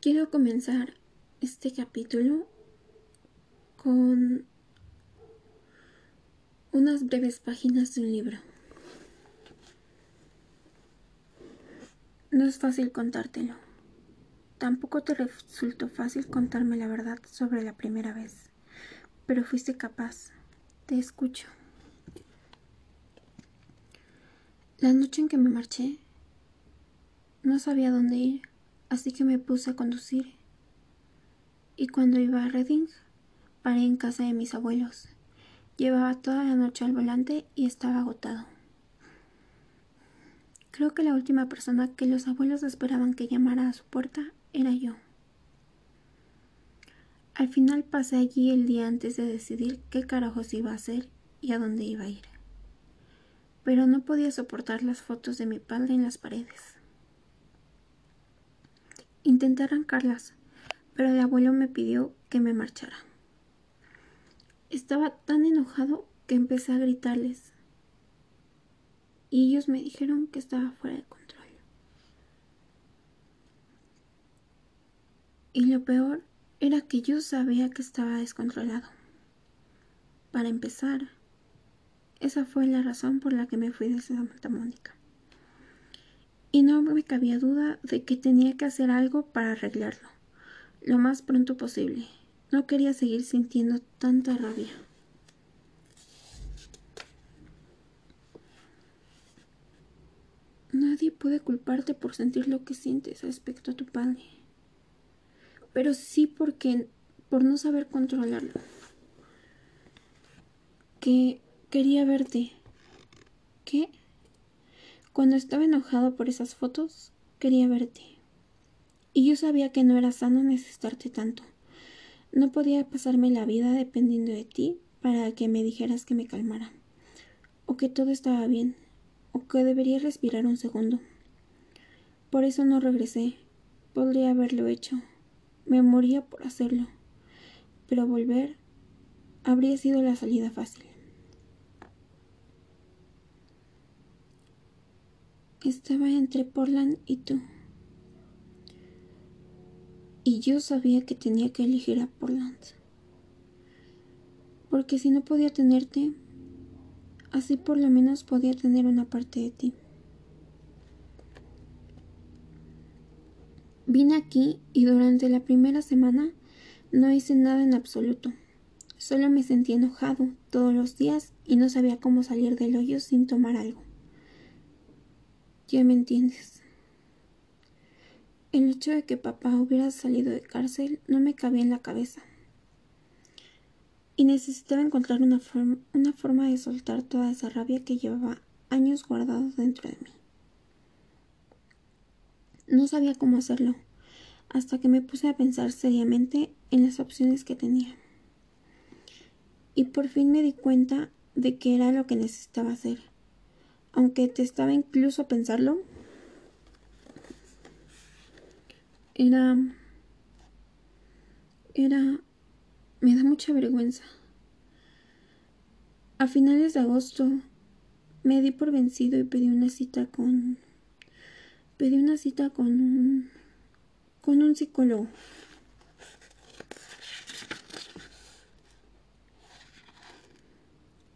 Quiero comenzar este capítulo con unas breves páginas de un libro. No es fácil contártelo. Tampoco te resultó fácil contarme la verdad sobre la primera vez, pero fuiste capaz. Te escucho. La noche en que me marché, no sabía dónde ir, así que me puse a conducir. Y cuando iba a Reading, paré en casa de mis abuelos. Llevaba toda la noche al volante y estaba agotado. Creo que la última persona que los abuelos esperaban que llamara a su puerta era yo. Al final pasé allí el día antes de decidir qué carajos iba a hacer y a dónde iba a ir. Pero no podía soportar las fotos de mi padre en las paredes. Intenté arrancarlas, pero el abuelo me pidió que me marchara. Estaba tan enojado que empecé a gritarles. Y ellos me dijeron que estaba fuera de control. Y lo peor era que yo sabía que estaba descontrolado. Para empezar, esa fue la razón por la que me fui de Santa Mónica y no me cabía duda de que tenía que hacer algo para arreglarlo, lo más pronto posible. No quería seguir sintiendo tanta rabia. Nadie puede culparte por sentir lo que sientes respecto a tu padre, pero sí porque por no saber controlarlo. Que quería verte. ¿Qué? Cuando estaba enojado por esas fotos, quería verte. Y yo sabía que no era sano necesitarte tanto. No podía pasarme la vida dependiendo de ti para que me dijeras que me calmara, o que todo estaba bien, o que debería respirar un segundo. Por eso no regresé. Podría haberlo hecho. Me moría por hacerlo. Pero volver habría sido la salida fácil. Estaba entre Portland y tú. Y yo sabía que tenía que elegir a Portland. Porque si no podía tenerte, así por lo menos podía tener una parte de ti. Vine aquí y durante la primera semana no hice nada en absoluto. Solo me sentí enojado todos los días y no sabía cómo salir del hoyo sin tomar algo. Ya me entiendes. El hecho de que papá hubiera salido de cárcel no me cabía en la cabeza. Y necesitaba encontrar una, forma de soltar toda esa rabia que llevaba años guardada dentro de mí. No sabía cómo hacerlo, hasta que me puse a pensar seriamente en las opciones que tenía. Y por fin me di cuenta de que era lo que necesitaba hacer aunque te estaba incluso a pensarlo, era... era... me da mucha vergüenza. A finales de agosto me di por vencido y pedí una cita con... pedí una cita con un... con un psicólogo.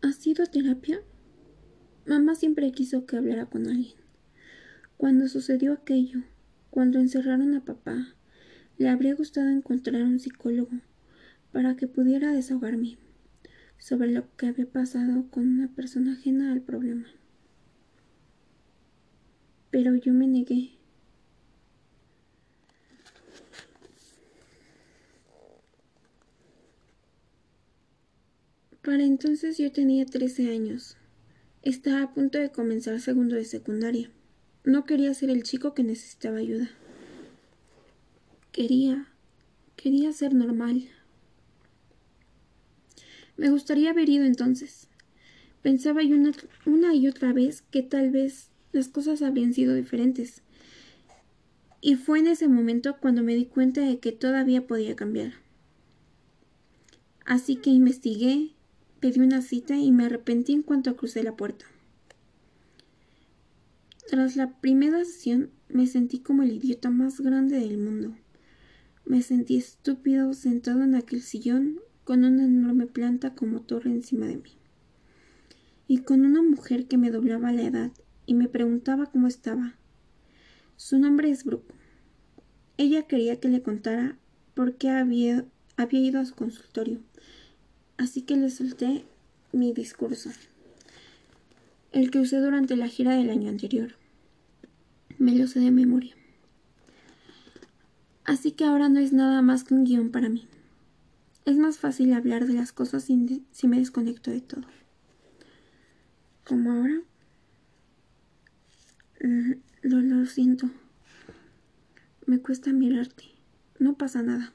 ¿Has sido terapia? Mamá siempre quiso que hablara con alguien. Cuando sucedió aquello, cuando encerraron a papá, le habría gustado encontrar un psicólogo para que pudiera desahogarme sobre lo que había pasado con una persona ajena al problema. Pero yo me negué. Para entonces yo tenía trece años. Estaba a punto de comenzar segundo de secundaria. No quería ser el chico que necesitaba ayuda. Quería, quería ser normal. Me gustaría haber ido entonces. Pensaba una, una y otra vez que tal vez las cosas habrían sido diferentes. Y fue en ese momento cuando me di cuenta de que todavía podía cambiar. Así que investigué, Pedí una cita y me arrepentí en cuanto crucé la puerta. Tras la primera sesión me sentí como el idiota más grande del mundo. Me sentí estúpido sentado en aquel sillón con una enorme planta como torre encima de mí. Y con una mujer que me doblaba la edad y me preguntaba cómo estaba. Su nombre es Brooke. Ella quería que le contara por qué había, había ido a su consultorio, así que le solté mi discurso, el que usé durante la gira del año anterior. Me lo sé de memoria. Así que ahora no es nada más que un guion para mí. Es más fácil hablar de las cosas si me desconecto de todo. Como ahora. Mm, lo, lo siento. Me cuesta mirarte. No pasa nada.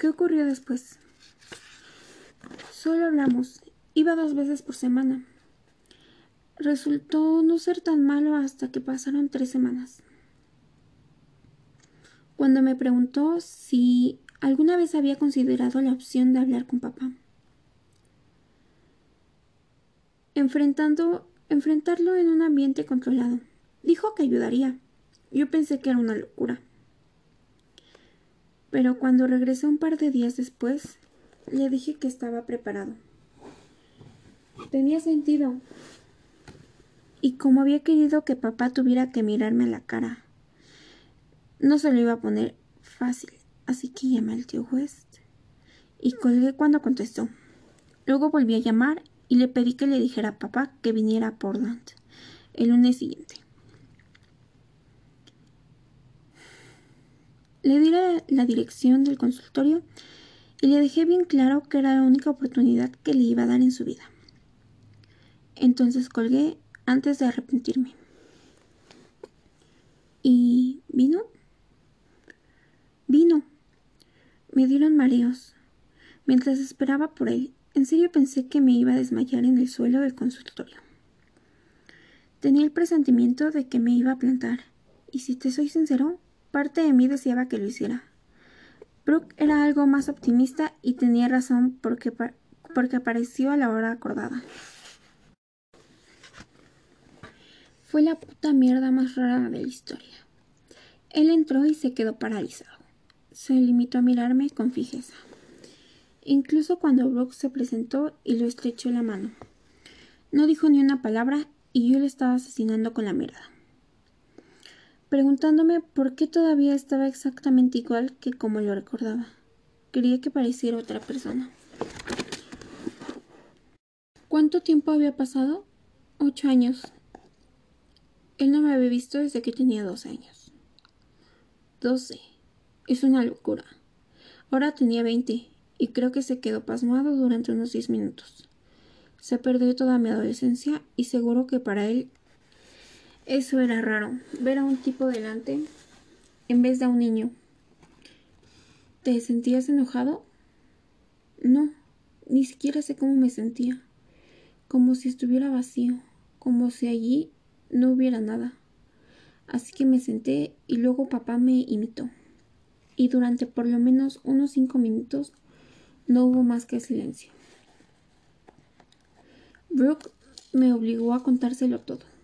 ¿Qué ocurrió después? Solo hablamos. Iba dos veces por semana. Resultó no ser tan malo hasta que pasaron tres semanas. Cuando me preguntó si alguna vez había considerado la opción de hablar con papá. Enfrentando, enfrentarlo en un ambiente controlado. Dijo que ayudaría. Yo pensé que era una locura. Pero cuando regresé un par de días después, le dije que estaba preparado. Tenía sentido. Y como había querido que papá tuviera que mirarme a la cara, no se lo iba a poner fácil, así que llamé al tío West y colgué cuando contestó. Luego volví a llamar y le pedí que le dijera a papá que viniera a Portland el lunes siguiente. Le di la, dirección del consultorio y le dejé bien claro que era la única oportunidad que le iba a dar en su vida. Entonces colgué antes de arrepentirme. ¿Y vino? Vino. Me dieron mareos. Mientras esperaba por él, en serio pensé que me iba a desmayar en el suelo del consultorio. Tenía el presentimiento de que me iba a plantar, y si te soy sincero, Parte de mí deseaba que lo hiciera. Brooke era algo más optimista y tenía razón porque, porque apareció a la hora acordada. Fue la puta mierda más rara de la historia. Él entró y se quedó paralizado. Se limitó a mirarme con fijeza. Incluso cuando Brooke se presentó y lo estrechó la mano. No dijo ni una palabra y yo le estaba asesinando con la mirada preguntándome por qué todavía estaba exactamente igual que como lo recordaba. Quería que pareciera otra persona. ¿Cuánto tiempo había pasado? Ocho años. Él no me había visto desde que tenía dos años. Doce. Es una locura. Ahora tenía veinte, y creo que se quedó pasmado durante unos diez minutos. Se perdió toda mi adolescencia y seguro que para él eso era raro, ver a un tipo delante en vez de a un niño. ¿Te sentías enojado? No, ni siquiera sé cómo me sentía. Como si estuviera vacío, como si allí no hubiera nada. Así que me senté y luego papá me imitó. Y durante por lo menos unos cinco minutos no hubo más que silencio. Brooke me obligó a contárselo todo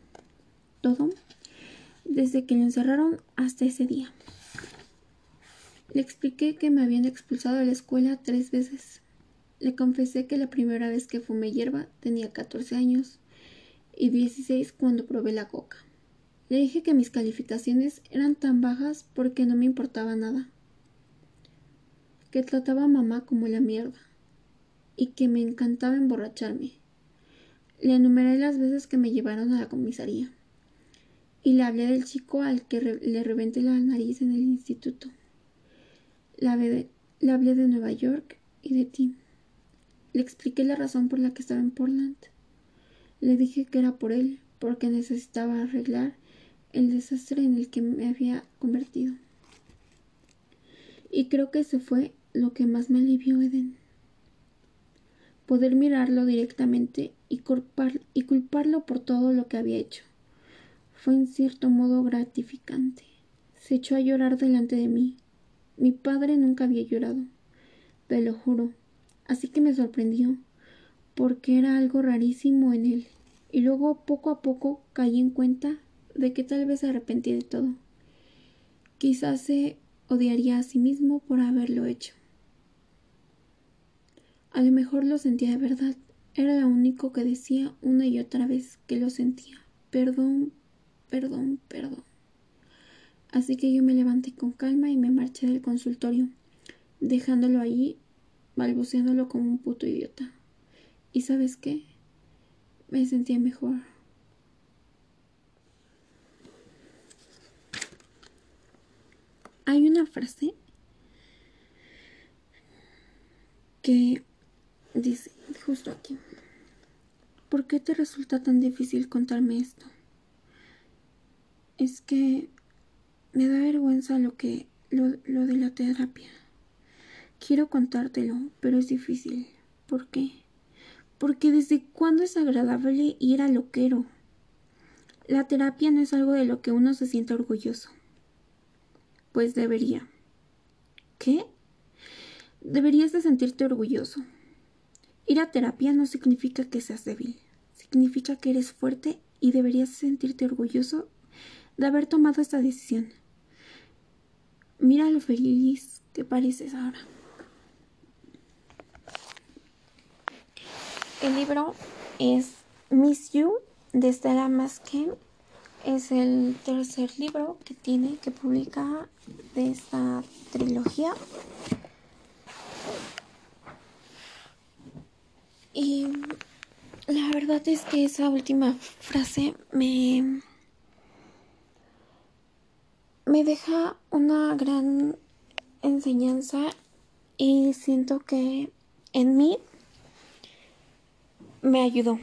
todo desde que lo encerraron hasta ese día. Le expliqué que me habían expulsado de la escuela tres veces. Le confesé que la primera vez que fumé hierba tenía 14 años y 16 cuando probé la coca. Le dije que mis calificaciones eran tan bajas porque no me importaba nada. Que trataba a mamá como la mierda y que me encantaba emborracharme. Le enumeré las veces que me llevaron a la comisaría y le hablé del chico al que le reventé la nariz en el instituto. Le hablé, de Nueva York y de ti. Le expliqué la razón por la que estaba en Portland. Le dije que era por él, porque necesitaba arreglar el desastre en el que me había convertido. Y creo que eso fue lo que más me alivió Eden. Poder mirarlo directamente y, y culparlo por todo lo que había hecho fue en cierto modo gratificante. Se echó a llorar delante de mí. Mi padre nunca había llorado, te lo juro. Así que me sorprendió, porque era algo rarísimo en él. Y luego poco a poco caí en cuenta de que tal vez se arrepentía de todo. Quizás se odiaría a sí mismo por haberlo hecho. A lo mejor lo sentía de verdad, era lo único que decía una y otra vez que lo sentía. Perdón, perdón, perdón. Así que yo me levanté con calma y me marché del consultorio, dejándolo allí, balbuceándolo como un puto idiota. ¿Y sabes qué? Me sentía mejor. Hay una frase que dice justo aquí. ¿Por qué te resulta tan difícil contarme esto? Es que me da vergüenza lo que lo, lo de la terapia. Quiero contártelo, pero es difícil. ¿Por qué? Porque desde cuándo es agradable ir a loquero. La terapia no es algo de lo que uno se sienta orgulloso. Pues debería. ¿Qué? Deberías de sentirte orgulloso. Ir a terapia no significa que seas débil, significa que eres fuerte y deberías sentirte orgulloso de haber tomado esta decisión. Mira lo feliz que pareces ahora. El libro es Miss You de Stella Masken es el tercer libro que tiene, que publica de esta trilogía. Y la verdad es que esa última frase me me deja una gran enseñanza y siento que en mí me ayudó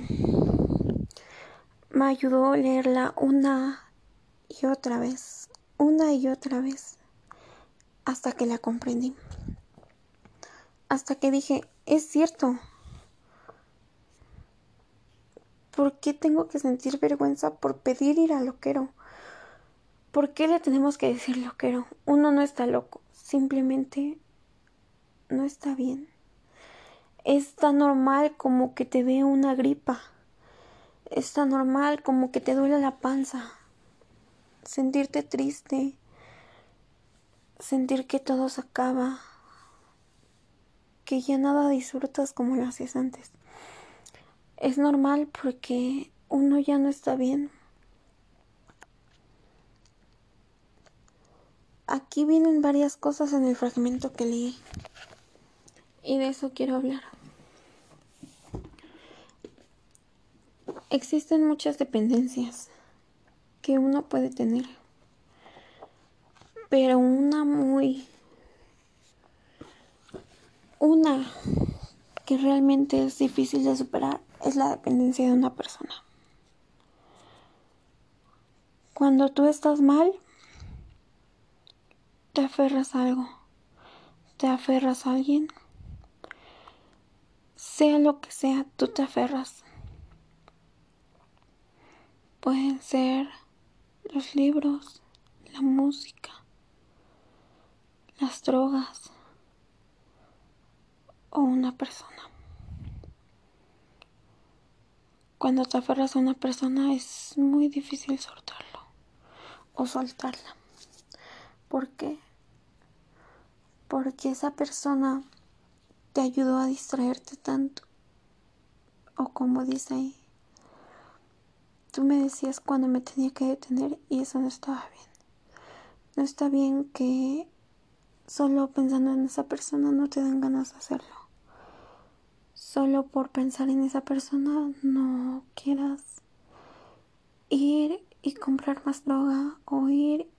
me ayudó leerla una y otra vez, una y otra vez, hasta que la comprendí. Hasta que dije, es cierto. ¿Por qué tengo que sentir vergüenza por pedir ir a loquero? ¿Por qué le tenemos que decir loquero? Uno no está loco, simplemente no está bien. Es tan normal como que te dé una gripa es tan normal como que te duele la panza, sentirte triste, sentir que todo se acaba, que ya nada disfrutas como lo hacías antes. Es normal porque uno ya no está bien. Aquí vienen varias cosas en el fragmento que leí y de eso quiero hablar. Existen muchas dependencias que uno puede tener, pero una muy... Una que realmente es difícil de superar es la dependencia de una persona. Cuando tú estás mal, te aferras a algo, te aferras a alguien, sea lo que sea, tú te aferras pueden ser los libros, la música, las drogas o una persona. Cuando te aferras a una persona es muy difícil soltarlo o soltarla. ¿Por qué? Porque esa persona te ayudó a distraerte tanto. O como dice ahí, Tú me decías cuando me tenía que detener y eso no estaba bien. No está bien que solo pensando en esa persona no te den ganas de hacerlo. Solo por pensar en esa persona no quieras ir y comprar más droga o ir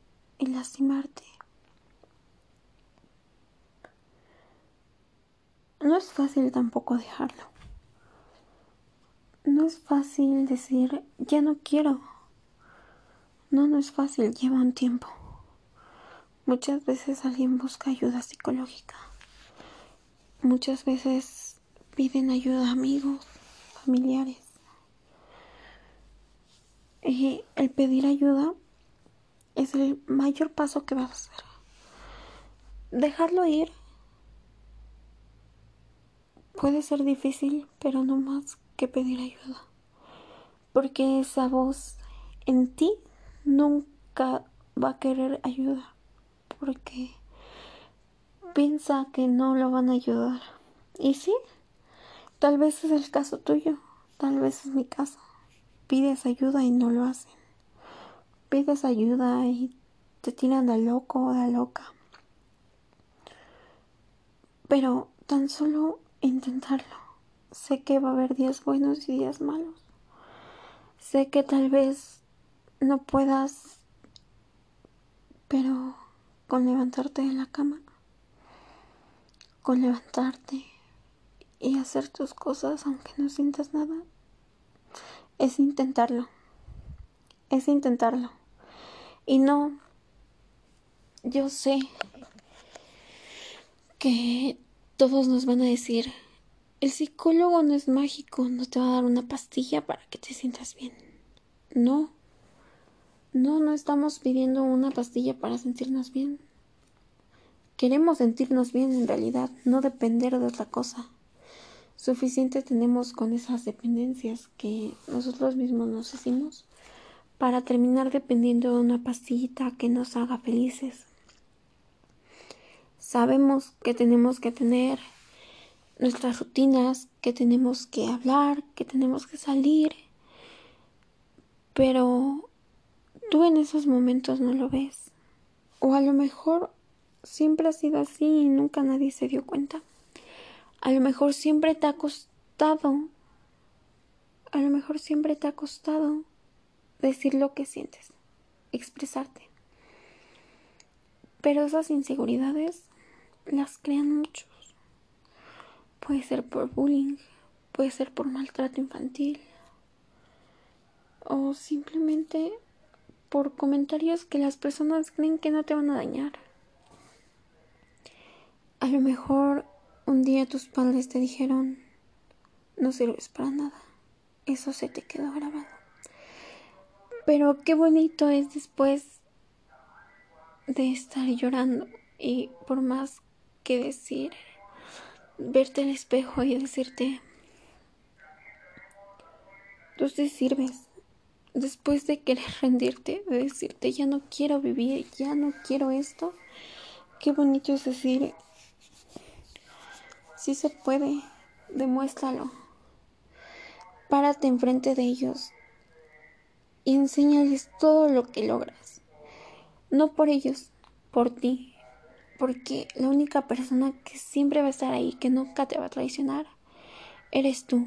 y lastimarte. No es fácil tampoco dejarlo no es fácil decir, ya no quiero. No, no es fácil, lleva un tiempo. Muchas veces alguien busca ayuda psicológica. Muchas veces piden ayuda a amigos, familiares. Y el pedir ayuda es el mayor paso que vas a hacer. Dejarlo ir puede ser difícil, pero no más que pedir ayuda. Porque esa voz en ti nunca va a querer ayuda. Porque piensa que no lo van a ayudar. Y sí, tal vez es el caso tuyo, tal vez es mi caso. Pides ayuda y no lo hacen. Pides ayuda y te tiran de loco o de loca. Pero tan solo intentarlo. Sé que va a haber días buenos y días malos. Sé que tal vez no puedas, pero con levantarte de la cama, con levantarte y hacer tus cosas aunque no sientas nada, es intentarlo, es intentarlo. Y no, yo sé que todos nos van a decir, el psicólogo no es mágico, no te va a dar una pastilla para que te sientas bien. No, no, no estamos pidiendo una pastilla para sentirnos bien. Queremos sentirnos bien en realidad, no depender de otra cosa. Suficiente tenemos con esas dependencias que nosotros mismos nos hicimos para terminar dependiendo de una pastillita que nos haga felices. Sabemos que tenemos que tener nuestras rutinas, que tenemos que hablar, que tenemos que salir, pero tú en esos momentos no lo ves. O a lo mejor siempre ha sido así y nunca nadie se dio cuenta. A lo mejor siempre te ha costado, a lo mejor siempre te ha costado decir lo que sientes, expresarte. Pero esas inseguridades las crean muchos. Puede ser por bullying, puede ser por maltrato infantil o simplemente por comentarios que las personas creen que no te van a dañar. A lo mejor un día tus padres te dijeron, no sirves para nada. Eso se te quedó grabado. Pero qué bonito es después de estar llorando y por más que decir, verte al espejo y decirte, tú te sirves, después de querer rendirte, de decirte ya no quiero vivir, ya no quiero esto, qué bonito es decir, si se puede, demuéstralo. Párate enfrente de ellos y enséñales todo lo que logras. No por ellos, por ti. Porque la única persona que siempre va a estar ahí, que nunca te va a traicionar, eres tú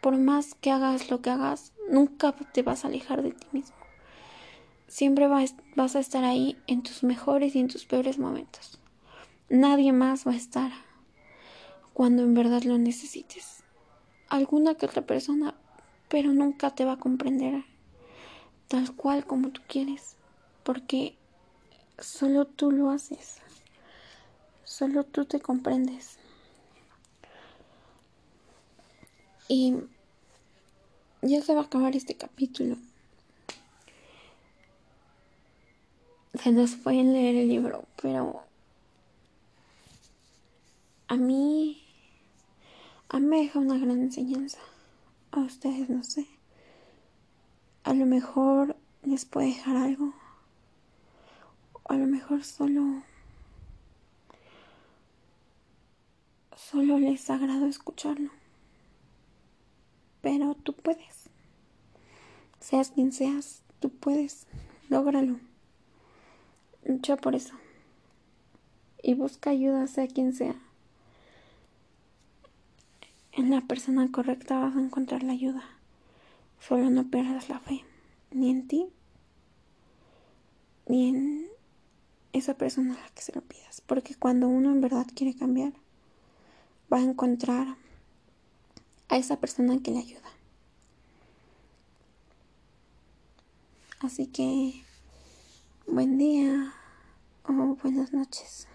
por más que hagas lo que hagas, nunca te vas a alejar de ti mismo. Siempre vas a estar ahí en tus mejores y en tus peores momentos. Nadie más va a estar cuando en verdad lo necesites. Alguna que otra persona, pero nunca te va a comprender tal cual como tú quieres, porque solo tú lo haces. Solo tú te comprendes. Y ya se va a acabar este capítulo. Se nos pueden leer el libro, pero a mí, a mí me deja una gran enseñanza. A ustedes no sé. A lo mejor les puede dejar algo. O a lo mejor solo solo les agrado escucharlo pero tú puedes. Seas quien seas, tú puedes. Lógralo. Lucha por eso. Y busca ayuda, sea quien sea. En la persona correcta vas a encontrar la ayuda. Solo no pierdas la fe, ni en ti, ni en esa persona a la que se lo pidas. Porque cuando uno en verdad quiere cambiar, va a encontrar a esa persona que le ayuda. Así que buen día o buenas noches.